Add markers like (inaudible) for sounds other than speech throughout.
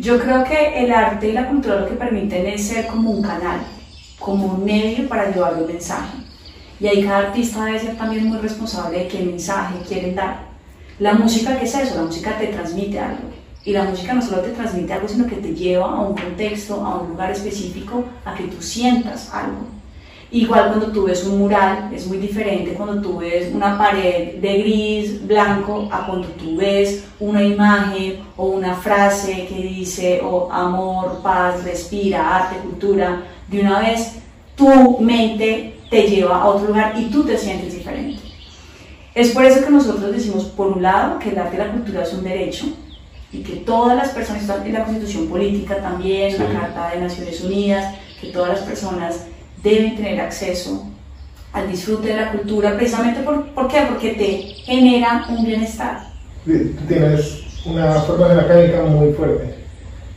Yo creo que el arte y la cultura lo que permiten es ser como un canal, como un medio para llevar un mensaje. Y ahí cada artista debe ser también muy responsable de qué mensaje quieren dar. La música, ¿qué es eso? La música te transmite algo. Y la música no solo te transmite algo, sino que te lleva a un contexto, a un lugar específico, a que tú sientas algo. Igual cuando tú ves un mural, es muy diferente cuando tú ves una pared de gris, blanco, a cuando tú ves una imagen o una frase que dice oh, amor, paz, respira, arte, cultura. De una vez tu mente te lleva a otro lugar y tú te sientes diferente. Es por eso que nosotros decimos, por un lado, que el arte y la cultura es un derecho y que todas las personas, en la constitución política también, en la Carta de Naciones Unidas, que todas las personas deben tener acceso al disfrute de la cultura, precisamente por, ¿por qué? Porque te genera un bienestar. Tú tienes una formación académica muy fuerte,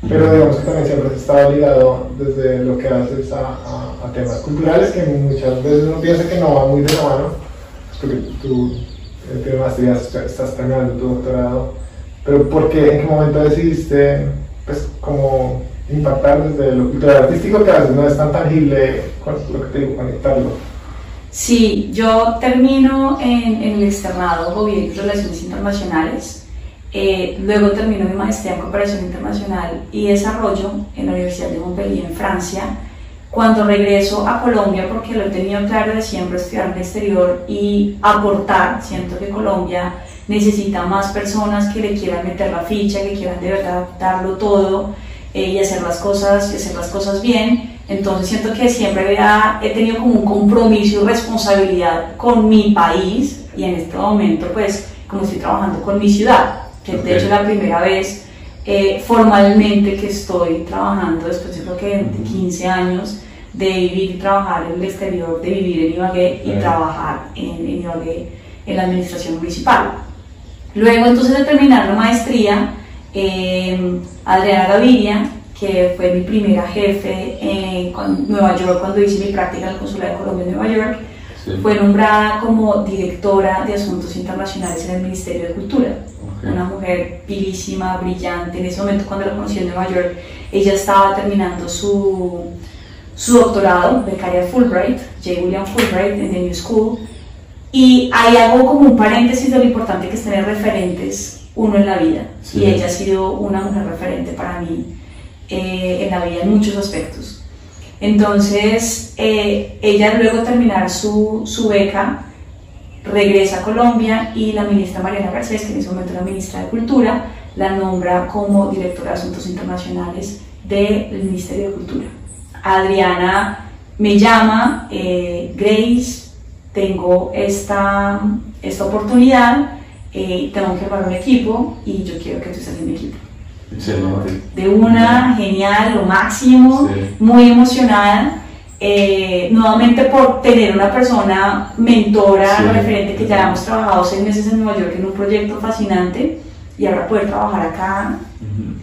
pero digamos que también siempre has estado ligado desde lo que haces a, a, temas culturales que muchas veces uno piensa que no va muy de la mano, porque tú eh, tienes maestría, estás terminando tu doctorado, pero ¿por qué, en qué momento decidiste, pues, como impactar desde lo cultural artístico que a veces no es tan tangible con lo que te digo, conectarlo. Sí, yo termino en, el externado Gobierno Relaciones Internacionales, eh, luego termino mi maestría en Cooperación Internacional y Desarrollo en la Universidad de Montpellier en Francia. Cuando regreso a Colombia, porque lo he tenido claro de siempre estudiar en el exterior y aportar, siento que Colombia necesita más personas que le quieran meter la ficha, que quieran de verdad darlo todo eh, y hacer las cosas y hacer las cosas bien. Entonces siento que siempre había, he tenido como un compromiso y responsabilidad con mi país y en este momento pues como estoy trabajando con mi ciudad, que de hecho es la primera vez eh, formalmente que estoy trabajando después de creo que 15 años de vivir y trabajar en el exterior, de vivir en Ibagué y trabajar en, en Ibagué en la administración municipal. Luego entonces de terminar la maestría, eh, Adriana Gaviria, que fue mi primera jefe en Nueva York cuando hice mi práctica en el Consulado de Colombia en Nueva York, fue nombrada como directora de Asuntos Internacionales en el Ministerio de Cultura. Una mujer pilísima, brillante. En ese momento, cuando la conocí en Nueva York, ella estaba terminando su, su doctorado, becaria Fulbright, J. William Fulbright, en The New School. Y ahí hago como un paréntesis de lo importante que es tener referentes uno en la vida. Y ella ha sido una mujer referente para mí eh, en la vida en muchos aspectos. Entonces, eh, ella luego de terminar su, su, beca, regresa a Colombia y la ministra Mariana Garcés, que en ese momento era ministra de Cultura, la nombra como directora de Asuntos Internacionales del Ministerio de Cultura. Adriana me llama, eh, Grace, tengo esta, esta oportunidad, eh, tengo que armar un equipo y yo quiero que tú estés en mi equipo. Excelente. De una, genial, lo máximo, muy emocionada. Eh, nuevamente por tener una persona mentora, referente que ya hemos trabajado seis meses en Nueva York en un proyecto fascinante y ahora poder trabajar acá,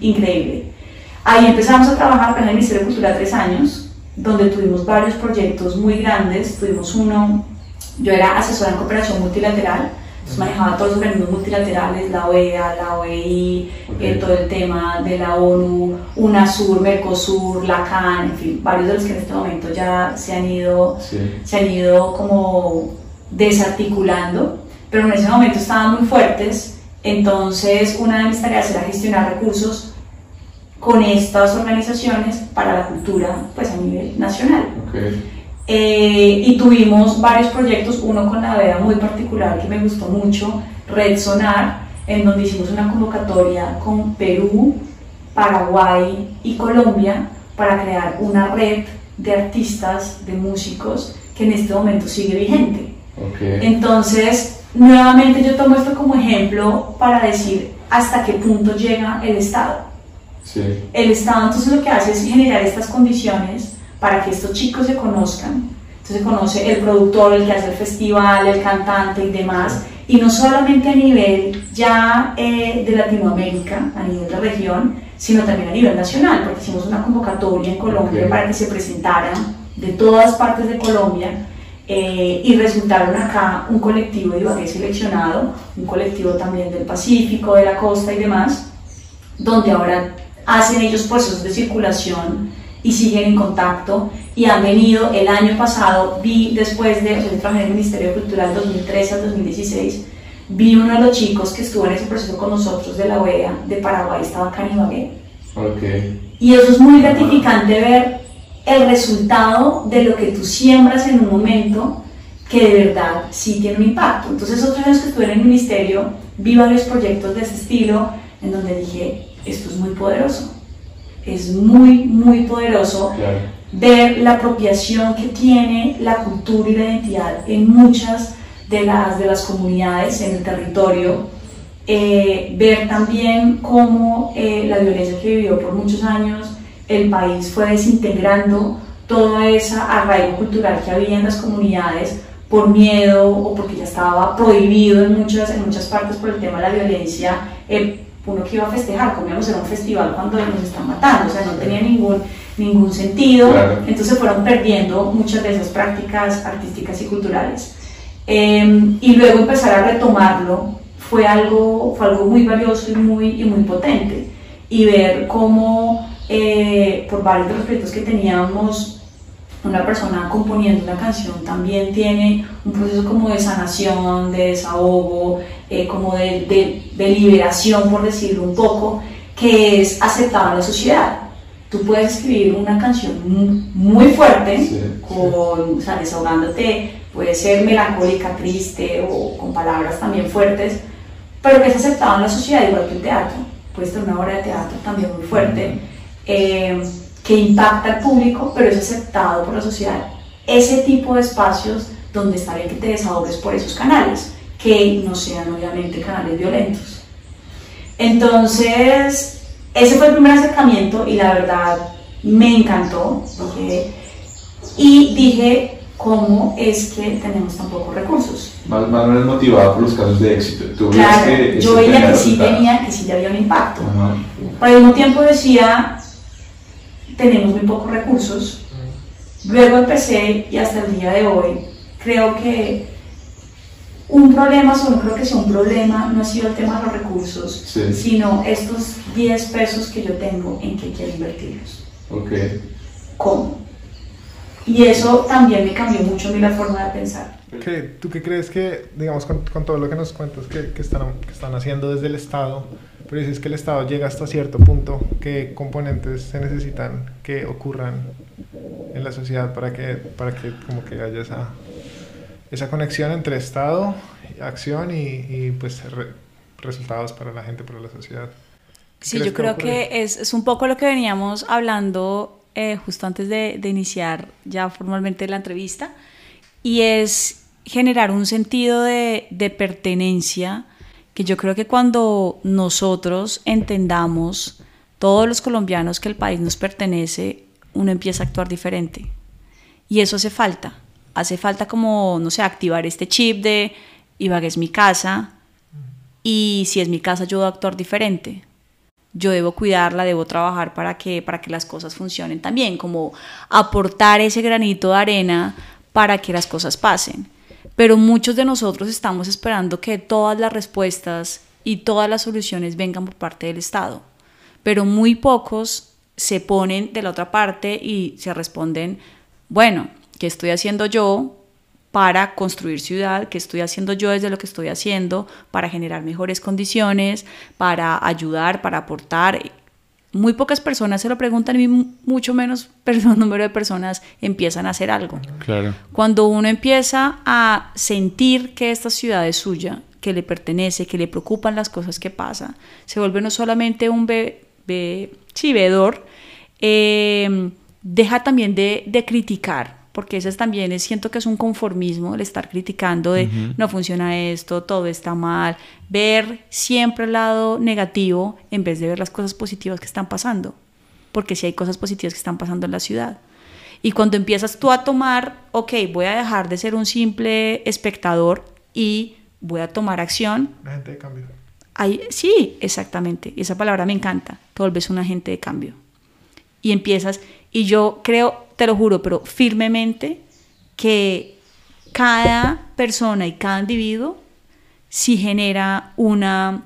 increíble. Ahí empezamos a trabajar con el Ministerio de Cultura tres años, donde tuvimos varios proyectos muy grandes. Tuvimos uno, yo era asesora en cooperación multilateral, manejaba todos los organismos multilaterales, la OEA, la OEI, eh, todo el tema de la ONU, UNASUR, MERCOSUR, la CAN, en fin, varios de los que en este momento ya se han ido, se han ido como desarticulando, pero en ese momento estaban muy fuertes, entonces una de mis tareas era gestionar recursos con estas organizaciones para la cultura pues a nivel nacional. Eh, y tuvimos varios proyectos, uno con la DEA muy particular que me gustó mucho, Red Sonar, en donde hicimos una convocatoria con Perú, Paraguay y Colombia para crear una red de artistas, de músicos, que en este momento sigue vigente. Entonces, nuevamente yo tomo esto como ejemplo para decir hasta qué punto llega el Estado. El Estado entonces lo que hace es generar estas condiciones para que estos chicos se conozcan. Entonces se conoce el productor, el que hace el festival, el cantante y demás, y no solamente a nivel ya eh, de Latinoamérica, a nivel de región, sino también a nivel nacional, porque hicimos una convocatoria en Colombia para que se presentaran de todas partes de Colombia eh, y resultaron acá un colectivo de Ibagué seleccionado, un colectivo también del Pacífico, de la costa y demás, donde ahora hacen ellos procesos de circulación y siguen en contacto y han venido el año pasado, vi después de, o sea, yo trabajé en el Ministerio de Cultura del 2013 al 2016, vi uno de los chicos que estuvo en ese proceso con nosotros de la OEA de Paraguay, estaba acá en Ibagué. Okay. Y eso es muy gratificante ver el resultado de lo que tú siembras en un momento que de verdad sí tiene un impacto. Entonces, otros años que estuve en el ministerio, vi varios proyectos de ese estilo en donde dije, esto es muy poderoso. Es muy, muy poderoso Claro. ver la apropiación que tiene la cultura y la identidad en muchas de las, de las comunidades en el territorio, eh, ver también cómo eh, la violencia que vivió por muchos años el país fue desintegrando toda esa arraigo cultural que había en las comunidades por miedo o porque ya estaba prohibido en muchas, en muchas partes por el tema de la violencia. eh, uno que iba a festejar, como íbamos a un festival cuando nos están matando, o sea, no tenía ningún, ningún sentido. Claro. Entonces fueron perdiendo muchas de esas prácticas artísticas y culturales. Eh, y luego empezar a retomarlo fue algo, fue algo muy valioso y muy, y muy potente. Y ver cómo eh, por varios de los proyectos que teníamos, una persona componiendo una canción también tiene un proceso como de sanación, de desahogo, eh, como de, de, de liberación, por decirlo un poco, que es aceptado en la sociedad. Tú puedes escribir una canción mu- muy fuerte, Sí, con, o sea, desahogándote, puede ser melancólica, triste o con palabras también fuertes, pero que es aceptado en la sociedad igual que el teatro. Puedes tener una obra de teatro también muy fuerte, eh, que impacta al público, pero es aceptado por la sociedad. Ese tipo de espacios donde está bien que te desahogues por esos canales, que no sean obviamente canales violentos. Entonces, ese fue el primer acercamiento y la verdad me encantó. Dije, y dije, ¿cómo es que tenemos tan pocos recursos? O menos motivado por los casos de éxito. Tú ves Claro, que yo este veía que sí resultado. tenía, que sí ya había un impacto. Ajá. Pero al mismo tiempo decía, tenemos muy pocos recursos. Luego empecé y hasta el día de hoy creo que un problema, solo creo que sea un problema, no ha sido el tema de los recursos, Sí. sino estos 10 pesos que yo tengo en que quiero invertirlos. Ok. ¿Cómo? Y eso también me cambió mucho a mí la forma de pensar. ¿Qué- ¿Tú qué crees que, digamos, con, con todo lo que nos cuentas que, que están, que están haciendo desde el Estado, pero dices que el Estado llega hasta cierto punto, ¿qué componentes se necesitan que ocurran en la sociedad para que, para que como que haya esa, esa conexión entre Estado, acción y, y, pues re- resultados para la gente, para la sociedad? ¿Qué Sí, yo creo que es, es un poco lo que veníamos hablando eh, justo antes de, de iniciar ya formalmente la entrevista, y es generar un sentido de, de pertenencia que yo creo que cuando nosotros entendamos, todos los colombianos, que el país nos pertenece, uno empieza a actuar diferente. Y eso hace falta. Hace falta como, no sé, activar este chip de Ibagué es mi casa y si es mi casa yo debo actuar diferente. Yo debo cuidarla, debo trabajar para que, para que las cosas funcionen también, como aportar ese granito de arena para que las cosas pasen. Pero muchos de nosotros estamos esperando que todas las respuestas y todas las soluciones vengan por parte del Estado. Pero muy pocos se ponen de la otra parte y se responden, bueno, ¿qué estoy haciendo yo para construir ciudad? ¿Qué estoy haciendo yo desde lo que estoy haciendo para generar mejores condiciones, para ayudar, para aportar? Muy pocas personas se lo preguntan y mucho menos (laughs) un número de personas empiezan a hacer algo. Claro. Cuando uno empieza a sentir que esta ciudad es suya, que le pertenece, que le preocupan las cosas que pasan, se vuelve no solamente un be, be, sí, veedor, eh, deja también de, de, criticar, porque ese también es, siento que es un conformismo el estar criticando de uh -huh. no funciona esto, todo está mal, ver siempre el lado negativo en vez de ver las cosas positivas que están pasando, porque si sí hay cosas positivas que están pasando en la ciudad. Y cuando empiezas tú a tomar, ok, voy a dejar de ser un simple espectador y voy a tomar acción. Un agente de cambio. Hay, sí, exactamente. Esa palabra me encanta. Te vuelves un agente de cambio. Y empiezas, y yo creo, te lo juro, pero firmemente, que cada persona y cada individuo sí genera una,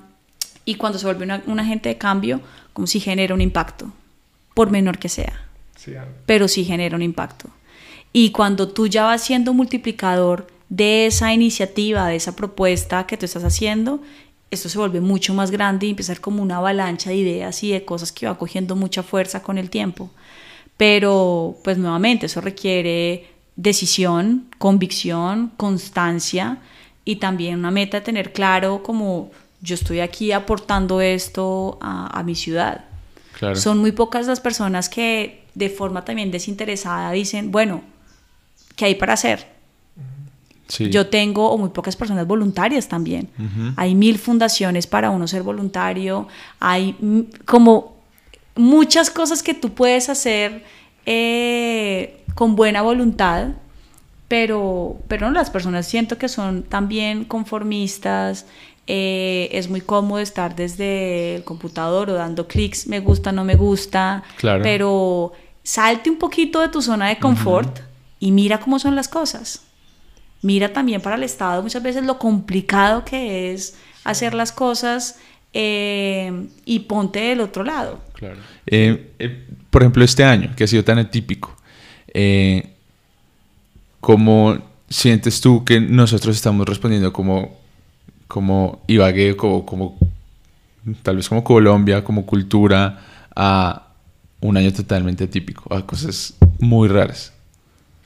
y cuando se vuelve un agente de cambio, como si genera un impacto, por menor que sea, Sí, pero sí genera un impacto. Y cuando tú ya vas siendo multiplicador de esa iniciativa, de esa propuesta que tú estás haciendo, esto se vuelve mucho más grande y empieza como una avalancha de ideas y de cosas que va cogiendo mucha fuerza con el tiempo. Pero, pues nuevamente, eso requiere decisión, convicción, constancia y también una meta de tener claro como yo estoy aquí aportando esto a, a mi ciudad. Claro. Son muy pocas las personas que de forma también desinteresada dicen, bueno, ¿qué hay para hacer? Sí. Yo tengo, o muy pocas personas voluntarias también. Hay mil fundaciones para uno ser voluntario, hay como muchas cosas que tú puedes hacer eh, con buena voluntad, pero, pero no, las personas siento que son también conformistas, eh, es muy cómodo estar desde el computador o dando clics, me gusta, no me gusta, Claro. pero salte un poquito de tu zona de confort y mira cómo son las cosas. Mira también para el Estado muchas veces lo complicado que es hacer las cosas eh, y ponte del otro lado. Claro. Eh, eh, por ejemplo, este año, que ha sido tan atípico, eh, ¿cómo sientes tú que nosotros estamos respondiendo como, como Ibagué, como, como tal vez como Colombia, como cultura, a un año totalmente atípico, a cosas muy raras?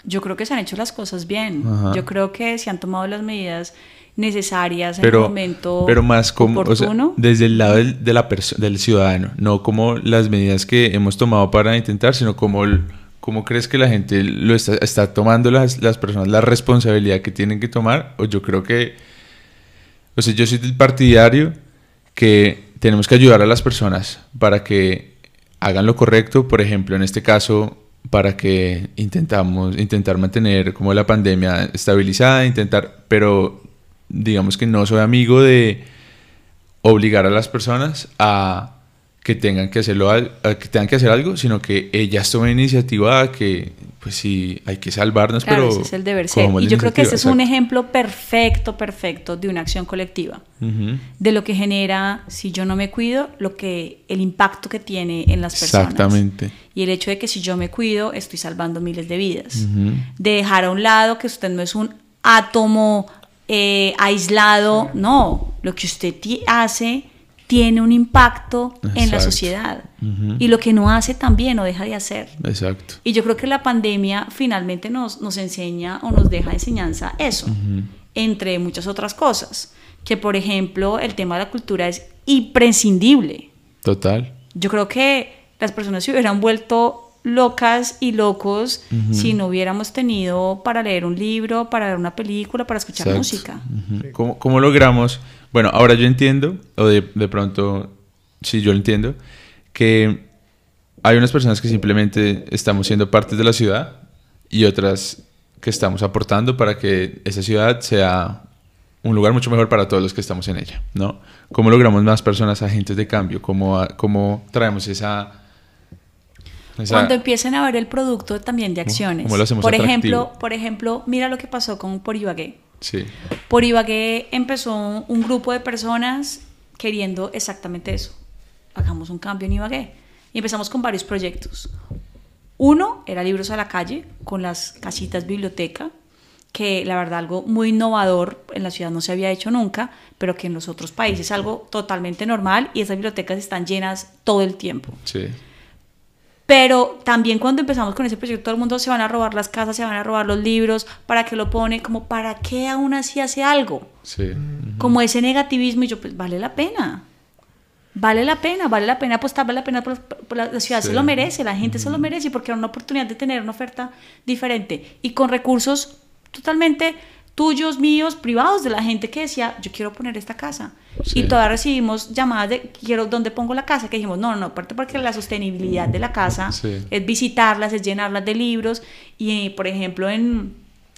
Yo creo que se han hecho las cosas bien. Ajá. Yo creo que se han tomado las medidas necesarias en Pero, el momento pero más como o sea, desde el lado del, de la del ciudadano, no como las medidas que hemos tomado para intentar, sino como el- cómo crees que la gente lo está, está tomando las, las personas la responsabilidad que tienen que tomar. O yo creo que, o sea, yo soy del partidario que tenemos que ayudar a las personas para que hagan lo correcto, por ejemplo, en este caso para que intentamos intentar mantener como la pandemia estabilizada, intentar, pero digamos que no soy amigo de obligar a las personas a que tengan que hacerlo al- que tengan que hacer algo, sino que ellas tomen iniciativa que pues sí hay que salvarnos, Claro, pero ese es el deber ser. Y yo creo que ese es un ejemplo perfecto, perfecto de una acción colectiva. De lo que genera, si yo no me cuido, lo que, el impacto que tiene en las personas. Exactamente. Y el hecho de que si yo me cuido, estoy salvando miles de vidas. De dejar a un lado que usted no es un átomo eh, aislado. No, lo que usted hace tiene un impacto en la Exacto. sociedad. Y lo que no hace también o deja de hacer. Exacto. Y yo creo que la pandemia finalmente nos, nos enseña o nos deja enseñanza eso, entre muchas otras cosas. Que por ejemplo el tema de la cultura es imprescindible. Total. Yo creo que las personas se hubieran vuelto locas y locos si no hubiéramos tenido para leer un libro, para ver una película, para escuchar Exacto. música. ¿Cómo, cómo logramos? Bueno, ahora yo entiendo, o de, de pronto, sí, yo lo entiendo, que hay unas personas que simplemente estamos siendo partes de la ciudad y otras que estamos aportando para que esa ciudad sea un lugar mucho mejor para todos los que estamos en ella, ¿no? ¿Cómo logramos más personas agentes de cambio? ¿Cómo, cómo traemos esa... esa- Cuando empiecen a ver el producto también de acciones. cómo lo hacemos por atractivo? ejemplo, por ejemplo, mira lo que pasó con Por Ibagué. Sí, Por Ibagué empezó un grupo de personas queriendo exactamente eso. Hagamos un cambio en Ibagué. Y empezamos con varios proyectos. Uno era Libros a la Calle, con las casitas biblioteca, que la verdad algo muy innovador en la ciudad no se había hecho nunca, pero que en los otros países es algo totalmente normal y esas bibliotecas están llenas todo el tiempo. sí, Pero también cuando empezamos con ese proyecto, todo el mundo se van a robar las casas, se van a robar los libros, ¿para qué lo pone? Como, ¿para qué aún así hace algo? sí. Como ese negativismo y yo, pues vale la pena. Vale la pena, vale la pena apostar, vale la pena, por, por la, la ciudad Sí. se lo merece, la gente se lo merece porque era una oportunidad de tener una oferta diferente y con recursos totalmente tuyos, míos, privados de la gente que decía, yo quiero poner esta casa. Sí. Y todavía recibimos llamadas de, quiero, ¿dónde pongo la casa? Que dijimos, no, no, aparte porque la sostenibilidad de la casa Sí. es visitarlas, es llenarlas de libros y, por ejemplo, en,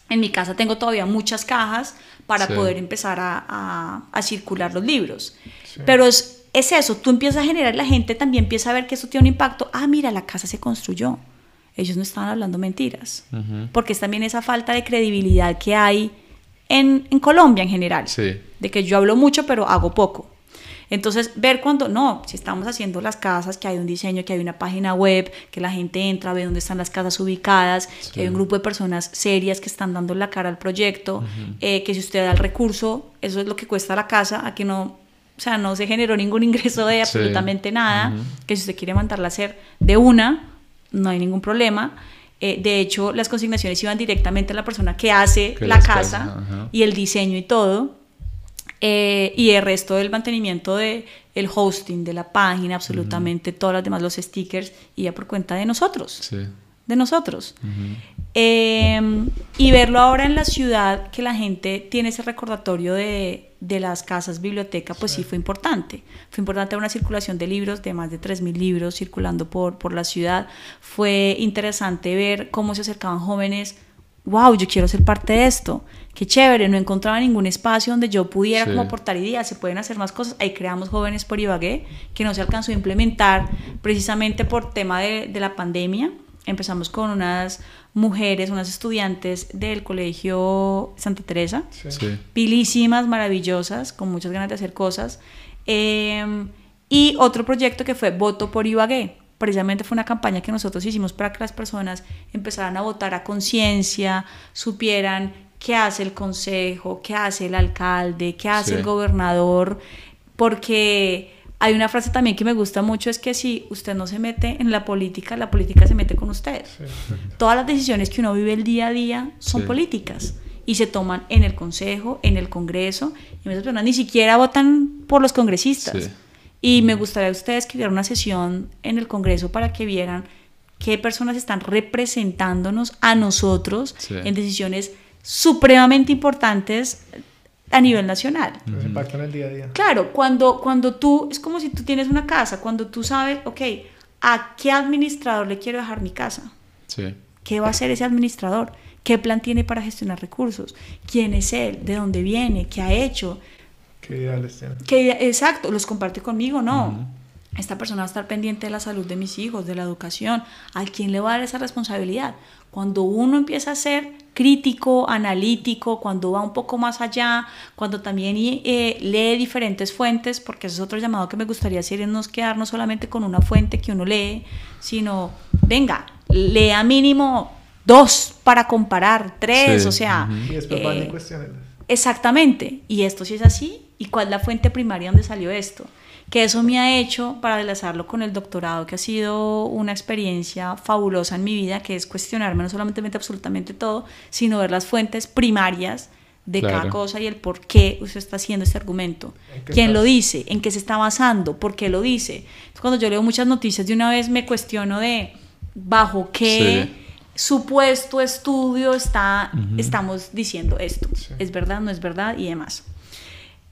en mi casa tengo todavía muchas cajas para Sí. poder empezar a, a- a circular los libros. Pero es, es eso, tú empiezas a generar, la gente también empieza a ver que eso tiene un impacto. Ah, mira, la casa se construyó. Ellos no estaban hablando mentiras. Porque es también esa falta de credibilidad que hay en, en Colombia en general. Sí. De que yo hablo mucho, pero hago poco. Entonces, ver cuando, no, si estamos haciendo las casas, que hay un diseño, que hay una página web, que la gente entra, ve dónde están las casas ubicadas, que hay un grupo de personas serias que están dando la cara al proyecto, eh, que si usted da el recurso, eso es lo que cuesta la casa, a que no, o sea, no se generó ningún ingreso de absolutamente nada, que si usted quiere mandarla a hacer de una, no hay ningún problema. Eh, de hecho, las consignaciones iban directamente a la persona que hace la casa y el diseño y todo. Eh, y el resto del mantenimiento de el hosting de la página, absolutamente todas las demás, los stickers, iba por cuenta de nosotros. De nosotros. Em, y verlo ahora en la ciudad, que la gente tiene ese recordatorio de, de las casas biblioteca, pues sí. fue importante. Fue importante una circulación de libros, de más de 3.000 libros circulando por, por la ciudad. Fue interesante ver cómo se acercaban jóvenes. ¡Wow! Yo quiero ser parte de esto. Qué chévere. No encontraba ningún espacio donde yo pudiera como aportar ideas. Se pueden hacer más cosas. Ahí creamos Jóvenes por Ibagué, que no se alcanzó a implementar precisamente por tema de, de la pandemia. Empezamos con unas mujeres, unas estudiantes del Colegio Santa Teresa, pilísimas, maravillosas, con muchas ganas de hacer cosas. Em, y otro proyecto que fue Voto por Ibagué. Precisamente fue una campaña que nosotros hicimos para que las personas empezaran a votar a conciencia, supieran qué hace el consejo, qué hace el alcalde, qué hace el gobernador, porque hay una frase también que me gusta mucho, es que si usted no se mete en la política, la política se mete con usted. Todas las decisiones que uno vive el día a día son políticas y se toman en el Consejo, en el Congreso, y muchas personas ni siquiera votan por los congresistas. Y me gustaría a ustedes que hubiera una sesión en el Congreso para que vieran qué personas están representándonos a nosotros en decisiones supremamente importantes a nivel nacional. Nos impacta en el día a día. Claro, cuando, cuando tú, es como si tú tienes una casa, cuando tú sabes, ok, ¿a qué administrador le quiero dejar mi casa? Sí. ¿Qué va a hacer ese administrador? ¿Qué plan tiene para gestionar recursos? ¿Quién es él? ¿De dónde viene? ¿Qué ha hecho? ¿Qué ideales tiene? exacto, ¿los comparte conmigo? No. Esta persona va a estar pendiente de la salud de mis hijos, de la educación. ¿A quién le va a dar esa responsabilidad? Cuando uno empieza a ser crítico, analítico, cuando va un poco más allá, cuando también eh, lee diferentes fuentes, porque ese es otro llamado que me gustaría hacer, es no quedarnos solamente con una fuente que uno lee, sino, venga, lea mínimo dos para comparar, tres, o sea... Y después van eh, Exactamente, y esto sí es así, ¿y cuál es la fuente primaria donde salió esto? Que eso me ha hecho para enlazarlo con el doctorado, que ha sido una experiencia fabulosa en mi vida, que es cuestionarme no solamente absolutamente todo, sino ver las fuentes primarias de cada cosa y el por qué usted está haciendo este argumento. ¿Quién lo dice? ¿En qué se está basando? ¿Por qué lo dice? cuando yo leo muchas noticias, de una vez me cuestiono de bajo qué supuesto estudio está, estamos diciendo esto. ¿Es verdad? ¿No es verdad? Y demás.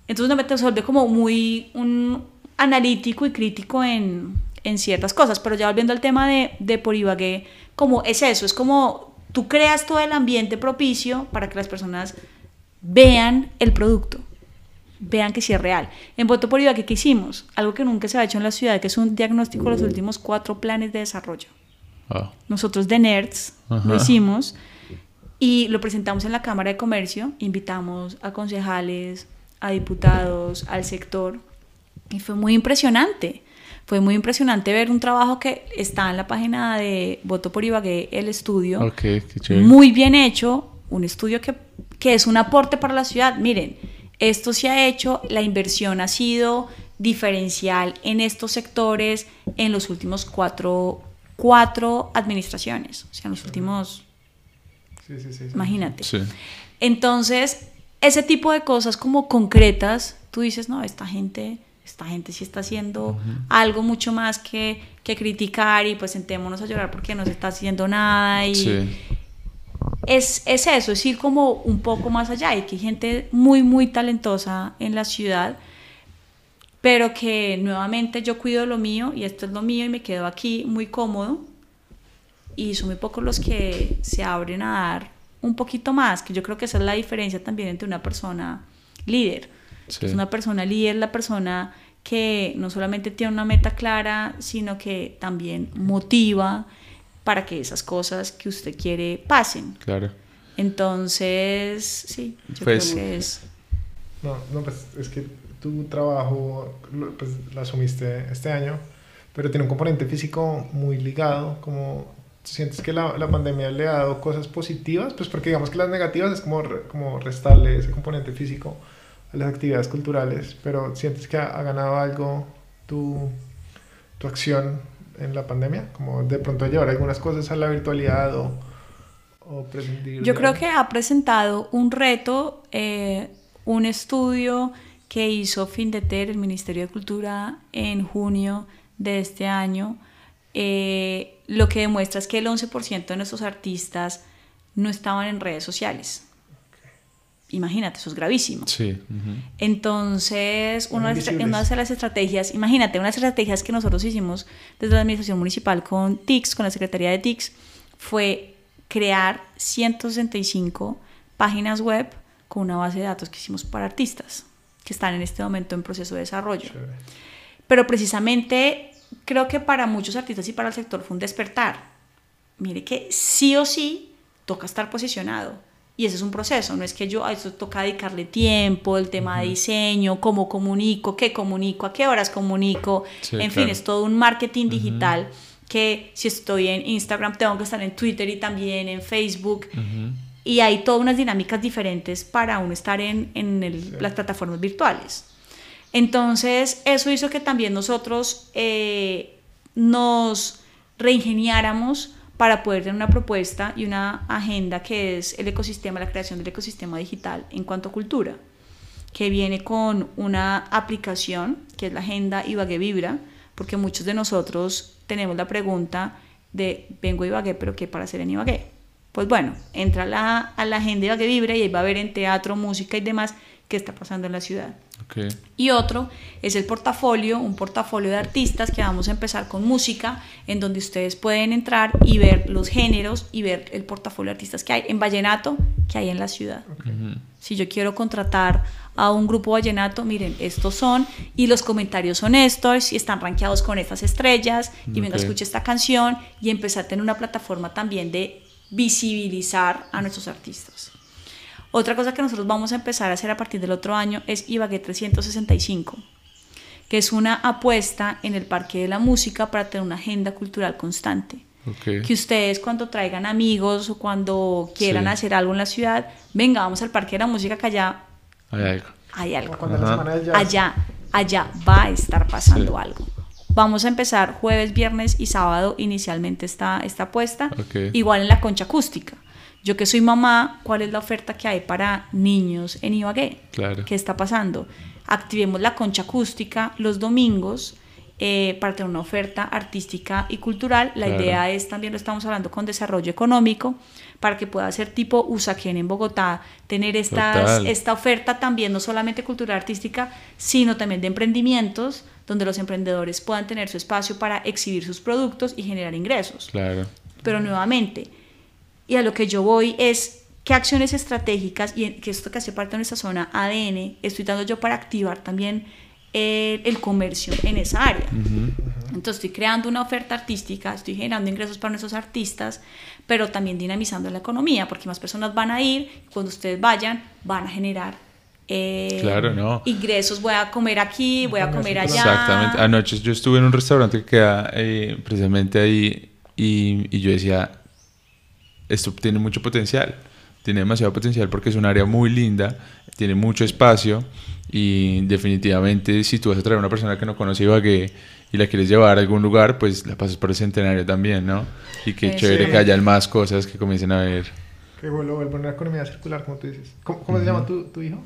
Entonces me vuelve como muy un, analítico y crítico en, en ciertas cosas, pero ya volviendo al tema de, de por Ibagué, como es eso, es como tú creas todo el ambiente propicio para que las personas vean el producto, vean que sí es real. En Voto por Ibagué, ¿qué hicimos? Algo que nunca se ha hecho en la ciudad, que es un diagnóstico de los últimos cuatro planes de desarrollo. Ah. Nosotros de NERDS lo hicimos y lo presentamos en la Cámara de Comercio, invitamos a concejales, a diputados, al sector, y fue muy impresionante. Fue muy impresionante ver un trabajo que está en la página de Voto por Ibagué, el estudio. muy bien hecho, un estudio que, que es un aporte para la ciudad. Miren, esto se ha hecho, la inversión ha sido diferencial en estos sectores en los últimos cuatro, cuatro administraciones, o sea, en los últimos... Sí, sí, sí, imagínate. Entonces, ese tipo de cosas como concretas, tú dices, no, esta gente esta gente sí está haciendo algo mucho más que, que, criticar y pues sentémonos a llorar porque no se está haciendo nada y es, es, eso, es ir como un poco más allá. Y que hay gente muy, muy talentosa en la ciudad, pero que nuevamente yo cuido lo mío y esto es lo mío y me quedo aquí muy cómodo. Y son muy pocos los que se abren a dar un poquito más, que yo creo que esa es la diferencia también entre una persona líder es una persona líder, la persona que no solamente tiene una meta clara, sino que también motiva para que esas cosas que usted quiere pasen. Claro. Entonces, sí, yo creo pues que es... No, no, pues es que tu trabajo pues, lo asumiste este año, pero tiene un componente físico muy ligado, como sientes que la, la, pandemia le ha dado cosas positivas, pues porque digamos que las negativas es como, como restarle ese componente físico a las actividades culturales, pero sientes que ha, ganado algo tu, tu, acción en la pandemia, como de pronto llevar algunas cosas a la virtualidad o, o prescindir. Yo creo que ha presentado un reto, eh, un estudio que hizo Findeter, el Ministerio de Cultura, en junio de este año, eh, lo que demuestra es que el 11% de nuestros artistas no estaban en redes sociales. Imagínate, eso es gravísimo. Sí. Entonces, una, una, de las estrategias, imagínate, una de las estrategias que nosotros hicimos desde la Administración Municipal con TICS, con la Secretaría de TICS, fue crear 165 páginas web con una base de datos que hicimos para artistas que están en este momento en proceso de desarrollo. Pero precisamente creo que para muchos artistas y para el sector fue un despertar. Mire que sí o sí toca estar posicionado. Y ese es un proceso, no es que yo a eso toca dedicarle tiempo, el tema de diseño, cómo comunico, qué comunico, a qué horas comunico, en fin, es todo un marketing digital que si estoy en Instagram tengo que estar en Twitter y también en Facebook. Y hay todas unas dinámicas diferentes para uno estar en, en las plataformas virtuales. Entonces, eso hizo que también nosotros eh, nos reingeniáramos para poder tener una propuesta y una agenda que es el ecosistema, la creación del ecosistema digital en cuanto a cultura, que viene con una aplicación que es la agenda Ibagué Vibra, porque muchos de nosotros tenemos la pregunta de vengo a Ibagué, pero ¿qué para hacer en Ibagué? Pues bueno, entra a la, a la agenda Ibagué Vibra y ahí va a ver en teatro, música y demás qué está pasando en la ciudad. Y otro es el portafolio, un portafolio de artistas que vamos a empezar con música, en donde ustedes pueden entrar y ver los géneros y ver el portafolio de artistas que hay en vallenato que hay en la ciudad. Si yo quiero contratar a un grupo vallenato, miren, estos son, y los comentarios son estos, y están rankeados con estas estrellas, y venga, escuche esta canción, y empezar a tener una plataforma también de visibilizar a nuestros artistas. Otra cosa que nosotros vamos a empezar a hacer a partir del otro año es Ibagué 365, que es una apuesta en el Parque de la Música para tener una agenda cultural constante. Que ustedes cuando traigan amigos o cuando quieran hacer algo en la ciudad, venga, vamos al Parque de la Música que allá hay algo. Allá, allá va a estar pasando algo. Vamos a empezar jueves, viernes y sábado inicialmente esta, esta apuesta. Igual en la concha acústica. Yo que soy mamá, ¿cuál es la oferta que hay para niños en Ibagué? Claro. ¿Qué está pasando? Activemos la concha acústica los domingos eh, para tener una oferta artística y cultural. La idea es, también lo estamos hablando con desarrollo económico, para que pueda ser tipo Usaquén en Bogotá, tener estas, esta oferta también no solamente cultural artística, sino también de emprendimientos, donde los emprendedores puedan tener su espacio para exhibir sus productos y generar ingresos. Claro. Pero nuevamente, y a lo que yo voy es qué acciones estratégicas, y que esto que hace parte de nuestra zona ADN, estoy dando yo para activar también el, comercio en esa área. Entonces estoy creando una oferta artística, estoy generando ingresos para nuestros artistas, pero también dinamizando la economía, porque más personas van a ir, cuando ustedes vayan, van a generar eh, claro, no. ingresos. Voy a comer aquí, voy a comer allá. Exactamente. Anoche yo estuve en un restaurante que queda eh, precisamente ahí y, y, yo decía, esto tiene mucho potencial, tiene demasiado potencial porque es un área muy linda, tiene mucho espacio y definitivamente si tú vas a traer a una persona que no conoce Ibagué y la quieres llevar a algún lugar, pues la pasas por el centenario también, ¿no? Y qué chévere que hayan más cosas que comiencen a ver. Que vuelvo, a una economía circular, como tú dices. ¿Cómo, se llama tu, tu hijo?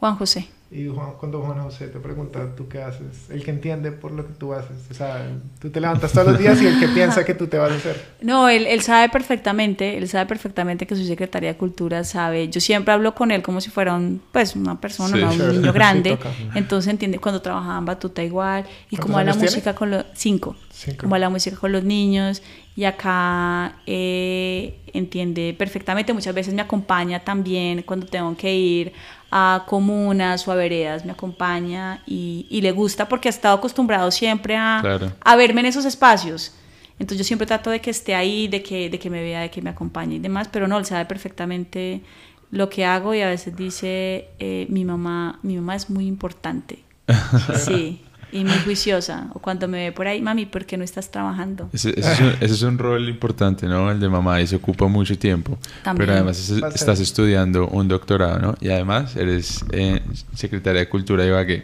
Juan José. Y cuando Juan José te pregunta, ¿tú qué haces? El que entiende por lo que tú haces. O sea, tú te levantas todos los días y el que piensa que tú te vas a hacer. (laughs) No, él, él sabe perfectamente, él sabe perfectamente que soy secretaria de Cultura, sabe. Yo siempre hablo con él como si fuera un, pues, una persona, un niño grande. Entonces entiende cuando trabajaba en Batuta igual. Y como a la música con los... Cinco. Como a la música con los niños. Y acá eh, entiende perfectamente. Muchas veces me acompaña también cuando tengo que ir a comunas o a veredas, me acompaña y, y le gusta porque ha estado acostumbrado siempre a, a, verme en esos espacios. Entonces yo siempre trato de que esté ahí, de que, de que me vea, de que me acompañe y demás, pero no, él sabe perfectamente lo que hago y a veces dice, eh, mi, mamá, mi mamá es muy importante. (laughs) Sí, y muy juiciosa. O cuando me ve por ahí, mami, ¿por qué no estás trabajando? Ese, ese es un, ese es un rol importante, ¿no? El de mamá y se ocupa mucho tiempo. También. Pero además es- estás estudiando un doctorado, ¿no? Y además eres eh, secretaria de Cultura de Ibagué.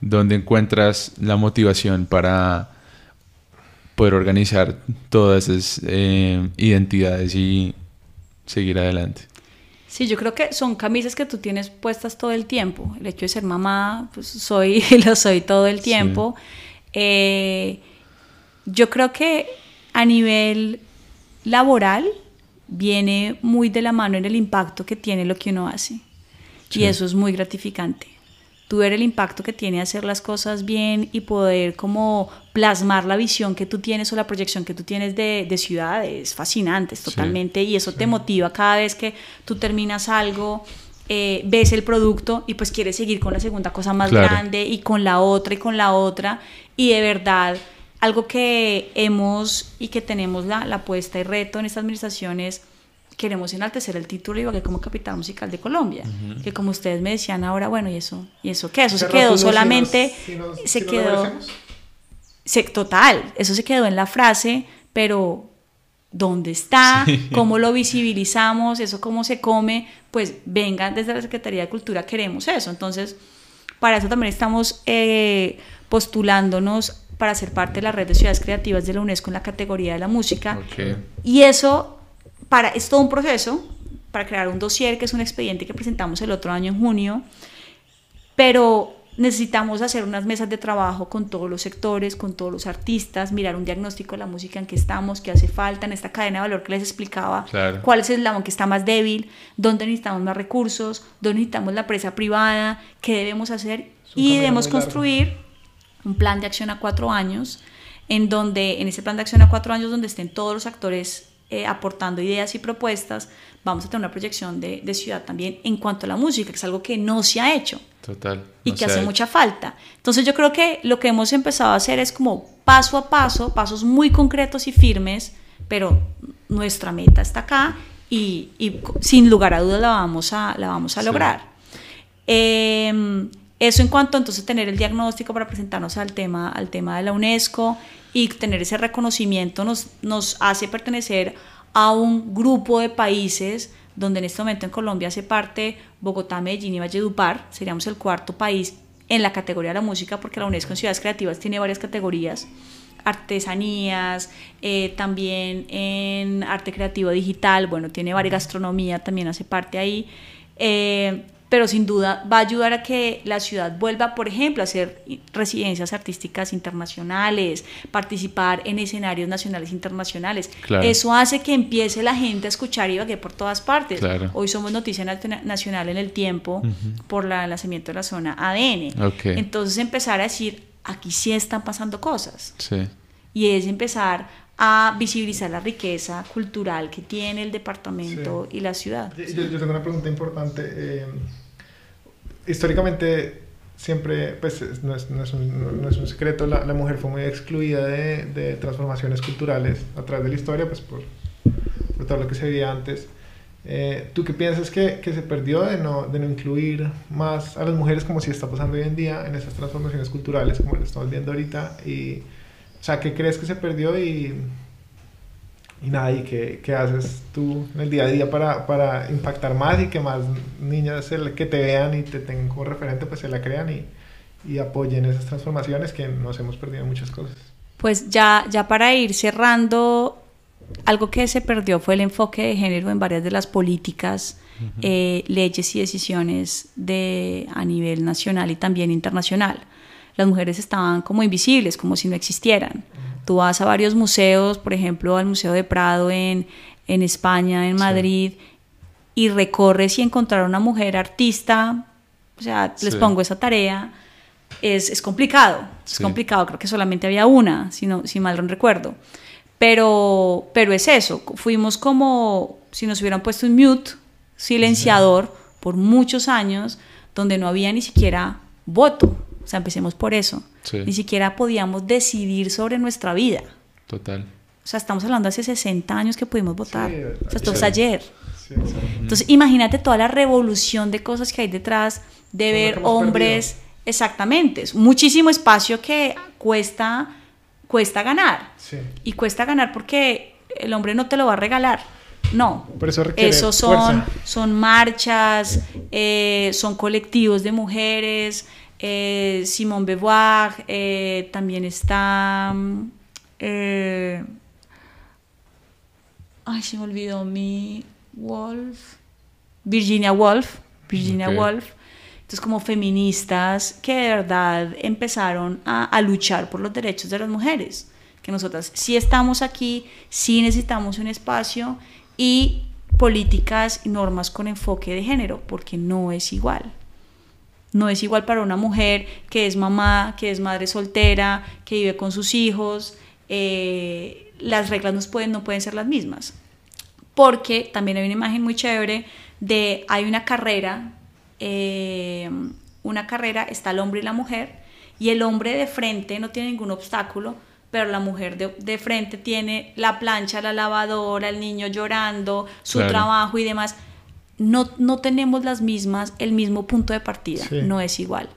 ¿Dónde encuentras la motivación para poder organizar todas esas eh, identidades y seguir adelante? Sí, yo creo que son camisas que tú tienes puestas todo el tiempo. El hecho de ser mamá, pues soy, (laughs) lo soy todo el tiempo. Eh, yo creo que a nivel laboral viene muy de la mano en el impacto que tiene lo que uno hace. Sí. Y eso es muy gratificante. Tú ver el impacto que tiene hacer las cosas bien y poder como plasmar la visión que tú tienes o la proyección que tú tienes de, de ciudad es fascinante, es Sí. totalmente. Y eso te motiva cada vez que tú terminas algo, eh, ves el producto y pues quieres seguir con la segunda cosa más Claro. grande y con la otra y con la otra. Y de verdad, algo que hemos y que tenemos la, la apuesta y reto en esta administración es queremos enaltecer el título de Ibagué como capital musical de Colombia. Que como ustedes me decían ahora, bueno, ¿y eso? ¿Y eso qué? Eso se quedó no, si nos- solamente, si nos- se si quedó, se, total, eso se quedó en la frase, pero ¿dónde está? Sí. ¿Cómo lo visibilizamos? ¿Eso cómo se come? Pues venga, desde la Secretaría de Cultura queremos eso. Entonces, para eso también estamos eh, postulándonos para ser parte de la red de ciudades creativas de la UNESCO en la categoría de la música. Ok. Y eso para, es todo un proceso para crear un dossier, que es un expediente que presentamos el otro año en junio, pero necesitamos hacer unas mesas de trabajo con todos los sectores, con todos los artistas, mirar un diagnóstico de la música en que estamos, qué hace falta en esta cadena de valor que les explicaba, Claro. cuál es el eslabón que está más débil, dónde necesitamos más recursos, dónde necesitamos la empresa privada, qué debemos hacer y debemos construir un plan de acción a cuatro años, en donde en ese plan de acción a cuatro años, donde estén todos los actores eh, aportando ideas y propuestas, vamos a tener una proyección de, de ciudad también en cuanto a la música, que es algo que no se ha hecho Total. y No que sé, hace mucha falta. Entonces yo creo que lo que hemos empezado a hacer es como paso a paso, pasos muy concretos y firmes, pero nuestra meta está acá y, y sin lugar a dudas la vamos a, la vamos a Sí. lograr. Eh, eso en cuanto entonces tener el diagnóstico para presentarnos al tema, al tema de la UNESCO y tener ese reconocimiento nos, nos hace pertenecer a un grupo de países donde en este momento en Colombia hace parte Bogotá, Medellín y Valledupar. Seríamos el cuarto país en la categoría de la música porque la UNESCO en ciudades creativas tiene varias categorías. Artesanías, eh, también en arte creativo digital, bueno, tiene varias gastronomía, también hace parte ahí, eh, pero sin duda va a ayudar a que la ciudad vuelva, por ejemplo, a hacer residencias artísticas internacionales, participar en escenarios nacionales e internacionales. Claro. Eso hace que empiece la gente a escuchar Ibagué por todas partes. Claro. Hoy somos noticia nacional en el tiempo por la- el lanzamiento de la zona ADN. Ok. Entonces empezar a decir, aquí sí están pasando cosas Sí. y es empezar a visibilizar la riqueza cultural que tiene el departamento y la ciudad. Yo, yo tengo una pregunta importante. eh, históricamente, siempre, pues es- no es, no es un, no es un secreto, la, la mujer fue muy excluida de, de transformaciones culturales a través de la historia, pues por, por todo lo que se veía antes. Eh, ¿Tú qué piensas que, que se perdió de no, de no incluir más a las mujeres como si está pasando hoy en día en esas transformaciones culturales como lo estamos viendo ahorita? Y, o sea, ¿qué crees que se perdió y, y nada, y qué, qué haces tú en el día a día para, para impactar más y que más niñas se la- que te vean y te tengan como referente, pues se la crean y, y apoyen esas transformaciones que nos hemos perdido muchas cosas? Pues ya, ya para ir cerrando, algo que se perdió fue el enfoque de género en varias de las políticas, eh, leyes y decisiones de, a nivel nacional y también internacional. Las mujeres estaban como invisibles, como si no existieran. Tú vas a varios museos, por ejemplo, al Museo de Prado en, en España, en Sí. Madrid, y recorres y encontrar una mujer artista, o sea, les Sí. pongo esa tarea, es, es complicado, es Sí. complicado, creo que solamente había una, si, no, si mal no recuerdo. Pero, pero es eso, fuimos como si nos hubieran puesto un mute, silenciador, por muchos años, donde no había ni siquiera voto. O sea, empecemos por eso. Sí. Ni siquiera podíamos decidir sobre nuestra vida. Total. O sea, estamos hablando de hace 60 años que pudimos votar. Sí, o sea, esto sí. es ayer. Sí. Entonces, imagínate toda la revolución de cosas que hay detrás de Todo ver hombres Exactamente, es muchísimo espacio que cuesta, cuesta ganar. Sí. Y cuesta ganar porque el hombre no te lo va a regalar. No. Por eso requiere Esos son, fuerza. son marchas, eh, son colectivos de mujeres. Eh, Simone Beauvoir, eh, también está. eh, ay, se me olvidó mi Wolf. Virginia Woolf. Virginia Ok. Woolf. Entonces, como feministas que de verdad empezaron a, a luchar por los derechos de las mujeres. Que nosotras sí estamos aquí, sí necesitamos un espacio y políticas y normas con enfoque de género, porque no es igual. No es igual para una mujer que es mamá, que es madre soltera, que vive con sus hijos. eh, las reglas no pueden, no pueden ser las mismas. Porque también hay una imagen muy chévere de, hay una carrera, eh, una carrera, está el hombre y la mujer, y el hombre de frente no tiene ningún obstáculo, pero la mujer de, de frente tiene la plancha, la lavadora, el niño llorando, su Claro. trabajo y demás. No, no tenemos las mismas, el mismo punto de partida, Sí. no es igual.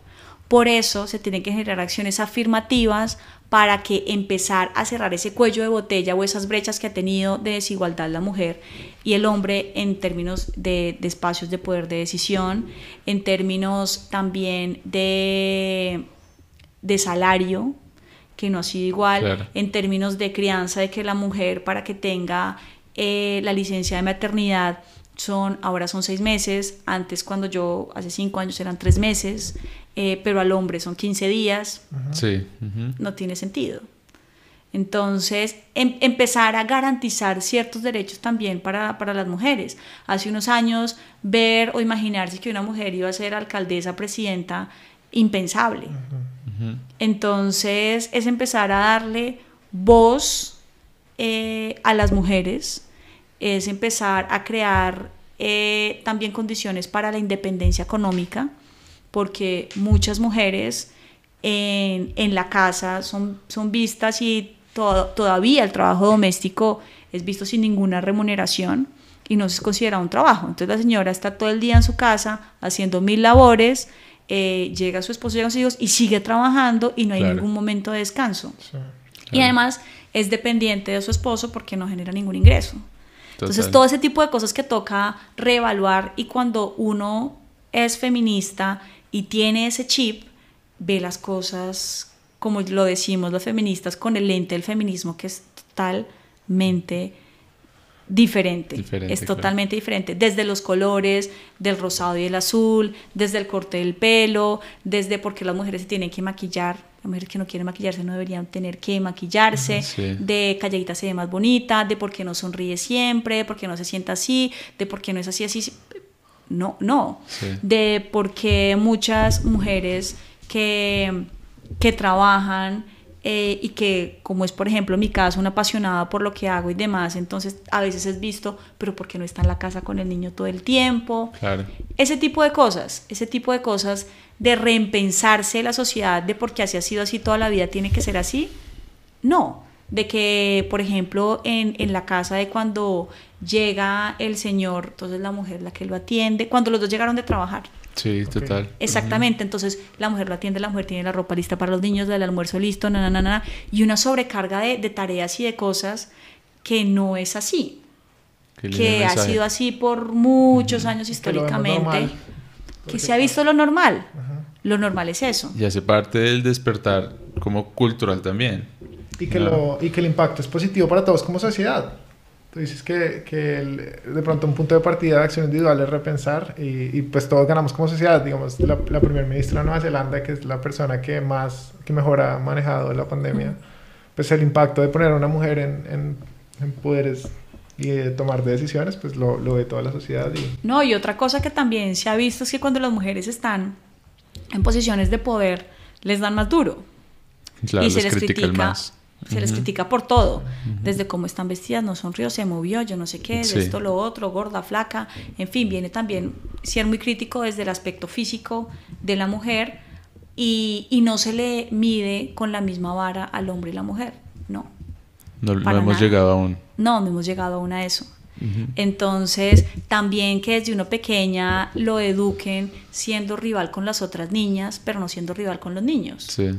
Por eso se tienen que generar acciones afirmativas para que empezar a cerrar ese cuello de botella o esas brechas que ha tenido de desigualdad la mujer y el hombre en términos de, de espacios de poder de decisión, en términos también de, de salario, que no ha sido igual, Claro. en términos de crianza, de que la mujer para que tenga eh, la licencia de maternidad son, ahora son seis meses, antes cuando yo, hace cinco años eran tres meses, eh, pero al hombre son 15 días, Sí. no tiene sentido. Entonces, em- empezar a garantizar ciertos derechos también para, para las mujeres. Hace unos años, ver o imaginarse que una mujer iba a ser alcaldesa, presidenta, impensable. Entonces, es empezar a darle voz eh, a las mujeres, es empezar a crear eh, también condiciones para la independencia económica, porque muchas mujeres en, en la casa son, son vistas y to- todavía el trabajo doméstico es visto sin ninguna remuneración y no se considera un trabajo. Entonces la señora está todo el día en su casa haciendo mil labores, eh, llega su esposo, llegan sus hijos y sigue trabajando y no hay Claro. ningún momento de descanso. Sí. Y además es dependiente de su esposo porque no genera ningún ingreso. Entonces Total. todo ese tipo de cosas que toca reevaluar y cuando uno es feminista y tiene ese chip, ve las cosas como lo decimos los feministas con el lente del feminismo que es totalmente diferente. Diferente, es claro. totalmente diferente. Desde los colores, del rosado y el azul, desde el corte del pelo, desde por qué las mujeres se tienen que maquillar. Las mujeres que no quieren maquillarse no deberían tener que maquillarse. Sí. De calladita se ve más bonita, de por qué no sonríe siempre, de por qué no se sienta así, de por qué no es así, así. No, no. Sí. De por qué muchas mujeres que, que trabajan eh, y que, como es por ejemplo mi caso, una apasionada por lo que hago y demás, entonces a veces es visto, pero ¿por qué no está en la casa con el niño todo el tiempo? Claro. Ese tipo de cosas, ese tipo de cosas de reempensarse la sociedad de por qué así ha sido así toda la vida tiene que ser así. No, de que, por ejemplo, en, en la casa de cuando llega el señor, entonces la mujer la que lo atiende, cuando los dos llegaron de trabajar. Sí, total. Exactamente, entonces la mujer lo atiende, la mujer tiene la ropa lista para los niños, el almuerzo listo, na, na, na, na, y una sobrecarga de, de tareas y de cosas que no es así, Qué que ha sido así por muchos años Que lo vemos históricamente. Que se ha visto lo normal. Lo normal es eso. Y hace parte del despertar como cultural también. Y que, Claro. lo, y que el impacto es positivo para todos como sociedad. Tú dices que, que el- de pronto un punto de partida de acción individual es repensar y, y pues todos ganamos como sociedad. Digamos, la, la primera ministra de Nueva Zelanda, que es la persona que más, que mejor ha manejado la pandemia, pues el impacto de poner a una mujer en, en, en poderes y de tomar decisiones, pues lo, lo ve toda la sociedad. Y, No, y otra cosa que también se ha visto es que cuando las mujeres están en posiciones de poder, les dan más duro. Claro, y se les critica, más. se les critica por todo, desde cómo están vestidas, no sonrió, se movió, yo no sé qué, de Sí. esto, lo otro, gorda, flaca, en fin, viene también ser muy crítico desde el aspecto físico de la mujer y, y no se le mide con la misma vara al hombre y la mujer, no. No, hemos nada. llegado aún. No, no hemos llegado aún a eso. Entonces, también que desde uno pequeña lo eduquen siendo rival con las otras niñas, pero no siendo rival con los niños. Sí.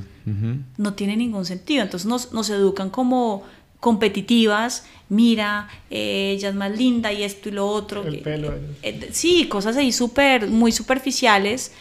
No tiene ningún sentido. Entonces nos, nos educan como competitivas, mira, eh, ella es más linda y esto y lo otro. El que- pelo. eh, sí, cosas ahí súper, muy superficiales,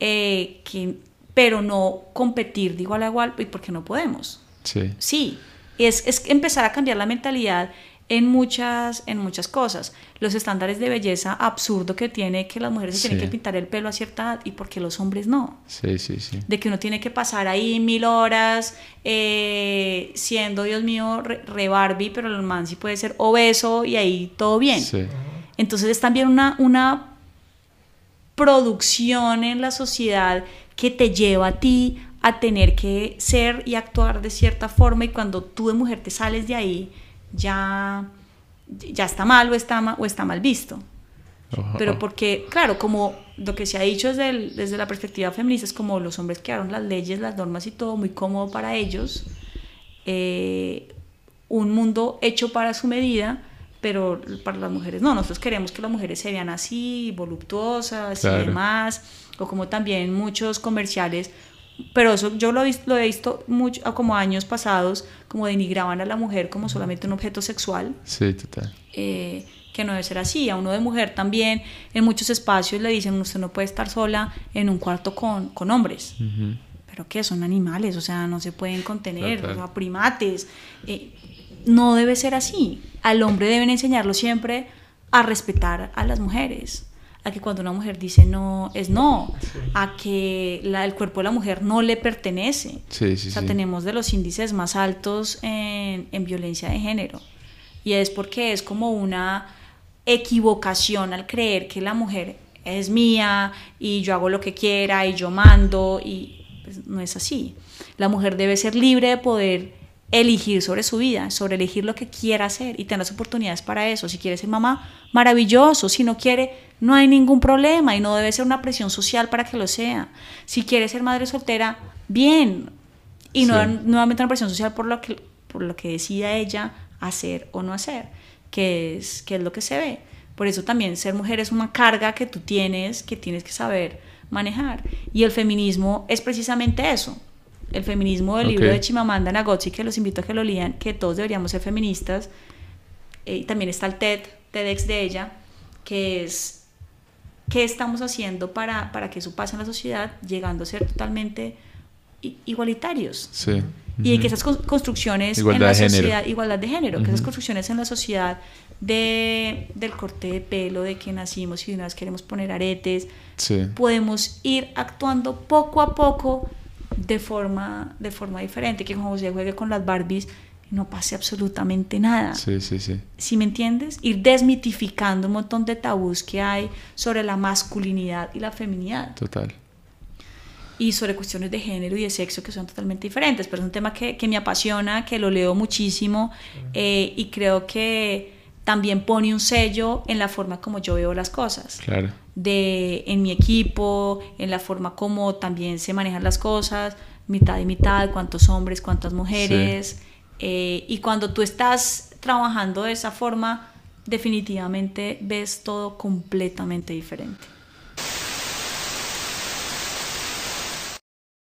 eh, que, pero no competir de igual a igual, y porque no podemos. Sí. Sí, es, es empezar a cambiar la mentalidad en muchas, en muchas cosas. Los estándares de belleza absurdo que tiene que las mujeres se Sí. tienen que pintar el pelo a cierta edad y porque los hombres no. Sí, sí, sí. De que uno tiene que pasar ahí mil horas eh, siendo, Dios mío, re, re Barbie, pero el man sí puede ser obeso y ahí todo bien. Sí. Entonces es también una, una producción en la sociedad que te lleva a ti a tener que ser y actuar de cierta forma y cuando tú de mujer te sales de ahí ya, ya está mal o está, o está mal visto. Pero porque, claro, como lo que se ha dicho desde, el- desde la perspectiva feminista es como los hombres crearon las leyes, las normas y todo muy cómodo para ellos, eh, un mundo hecho para su medida, pero para las mujeres no, nosotros queremos que las mujeres se vean así, voluptuosas Claro. y demás, o como también muchos comerciales, pero eso yo lo he visto, lo he visto mucho, como años pasados, como denigraban a la mujer como solamente un objeto sexual, Sí, total. eh, que no debe ser así. A uno de mujer también, en muchos espacios le dicen, usted no puede estar sola en un cuarto con, con hombres. Pero que son animales, o sea, no se pueden contener, Total. o sea, primates. Eh, no debe ser así. Al hombre deben enseñarlo siempre a respetar a las mujeres. A que cuando una mujer dice no, es no. A que la- el cuerpo de la mujer no le pertenece. Sí, sí, O sea, sí. tenemos de los índices más altos en, en violencia de género. Y es porque es como una equivocación al creer que la mujer es mía y yo hago lo que quiera y yo mando y pues, no es así. La mujer debe ser libre de poder elegir sobre su vida, sobre elegir lo que quiera hacer y tener las oportunidades para eso. Si quiere ser mamá, maravilloso. Si no quiere, no hay ningún problema y no debe ser una presión social para que lo sea. Si quiere ser madre soltera, bien. Y no Sí. nuevamente una presión social por lo que, por lo que decida ella hacer o no hacer, que es, que es lo que se ve. Por eso también ser mujer es una carga que tú tienes, que tienes que saber manejar. Y el feminismo es precisamente eso. El feminismo del libro Ok. de Chimamanda Ngozi, que los invito a que lo lean, que todos deberíamos ser feministas. Eh, y también está el TED, TEDx de ella, que es qué estamos haciendo para, para que eso pase en la sociedad, llegando a ser totalmente igualitarios. Sí. Y que esas cons- construcciones Igualdad en la de género. igualdad de género, que esas construcciones en la sociedad de, del corte de pelo, de que nacimos y de una vez queremos poner aretes, Sí. podemos ir actuando poco a poco de forma, de forma diferente, que Juan José juegue con las Barbies y no pase absolutamente nada. Sí, sí, sí. ¿Sí me entiendes? Ir desmitificando un montón de tabús que hay sobre la masculinidad y la feminidad Total. y sobre cuestiones de género y de sexo que son totalmente diferentes, pero es un tema que, que me apasiona, que lo leo muchísimo eh, y creo que también pone un sello en la forma como yo veo las cosas, Claro. De en mi equipo, en la forma como también se manejan las cosas, mitad y mitad, cuántos hombres, cuántas mujeres, eh, y cuando tú estás trabajando de esa forma, definitivamente ves todo completamente diferente.